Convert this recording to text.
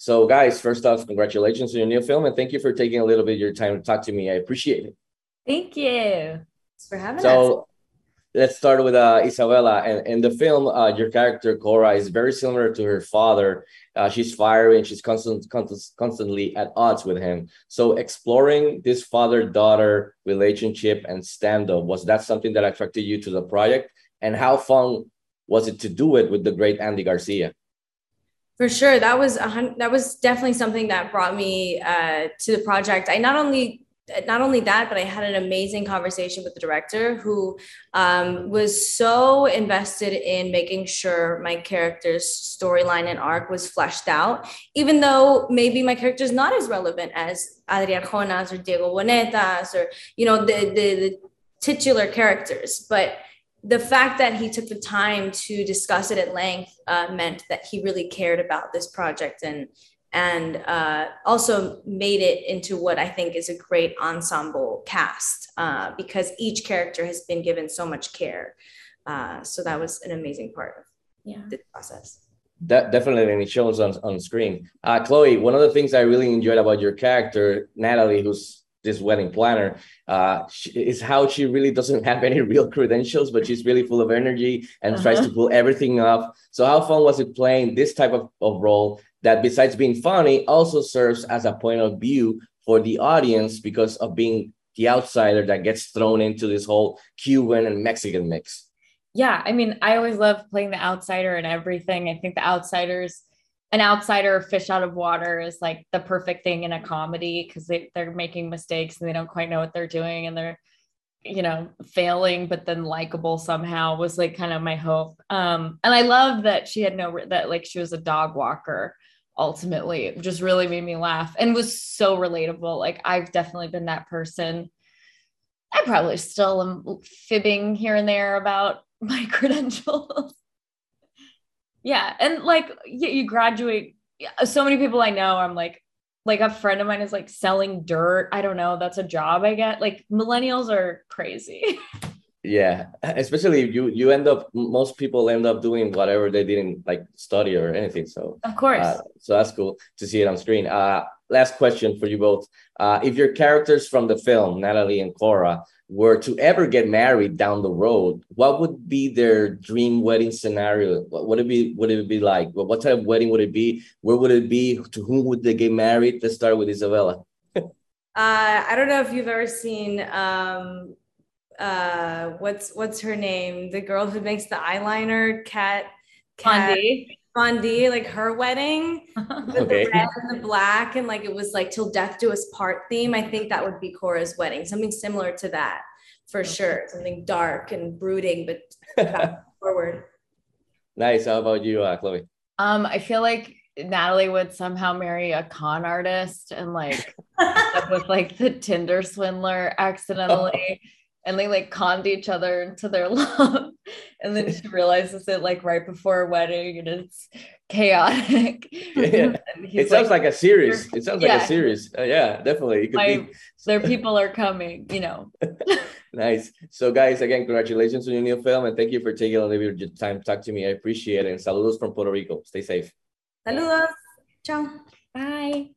So, guys, first off, congratulations on your new film, and thank you for taking a little bit of your time to talk to me. I appreciate it. Thank you Thanks for having so, us. Let's start with uh, Isabela. And in the film, uh, your character Cora is very similar to her father. Uh, she's fiery and she's constant, constant, constantly at odds with him. So, exploring this father-daughter relationship and stand-up was that something that attracted you to the project? And how fun was it to do it with the great Andy Garcia? For sure, that was a, that was definitely something that brought me uh, to the project. I not only not only that, but I had an amazing conversation with the director who um, was so invested in making sure my character's storyline and arc was fleshed out, even though maybe my character is not as relevant as Adria Arjona's or Diego Boneta's or you know the, the, the titular characters, but the fact that he took the time to discuss it at length uh, meant that he really cared about this project and and uh, also made it into what I think is a great ensemble cast uh, because each character has been given so much care. Uh, so that was an amazing part of yeah. the process. That definitely, and it shows on, on screen. Uh, Chloe, one of the things I really enjoyed about your character, Natalie, who's this wedding planner uh, is how she really doesn't have any real credentials, but she's really full of energy and uh-huh. tries to pull everything off. So, how fun was it playing this type of, of role that, besides being funny, also serves as a point of view for the audience because of being the outsider that gets thrown into this whole Cuban and Mexican mix? Yeah, I mean, I always love playing the outsider and everything. I think the outsiders an outsider fish out of water is like the perfect thing in a comedy because they, they're making mistakes and they don't quite know what they're doing and they're you know failing but then likable somehow was like kind of my hope. Um and i love that she had no that like she was a dog walker ultimately. It just really made me laugh and was so relatable. Like i've definitely been that person. I probably still am fibbing here and there about my credentials yeah and like you, you graduate so many people i know i'm like like a friend of mine is like selling dirt. I don't know that's a job i get like millennials are crazy. Yeah especially you you end up most people end up doing whatever they didn't like study or anything so of course. uh, so that's cool to see it on screen. Uh last question for you both uh if your characters from the film natalie and cora were to ever get married down the road, what would be their dream wedding scenario? What would it be? Would it be like? What type of wedding would it be? Where would it be? To whom would they get married? Let's start with Isabela. uh, I don't know if you've ever seen um, uh, what's what's her name? The girl who makes the eyeliner, Kat. Kat Von D, like her wedding with okay. the red and the black, and like it was like till death do us part theme. I think that would be Cora's wedding, something similar to that for sure. Something dark and brooding, but forward. Nice. How about you, uh, Chloe? Um, I feel like Natalie would somehow marry a con artist and like with like the Tinder swindler accidentally and they like conned each other into their love and then she realizes it like right before a wedding and it's chaotic. Yeah. it sounds like, like, a series. It sounds yeah. like a series. Uh, yeah definitely. It could My, be their people are coming you know. Nice. So guys again congratulations on your new film and thank you for taking a little bit of your time to talk to me. I appreciate it. And saludos from puerto rico. Stay safe. Saludos. Ciao bye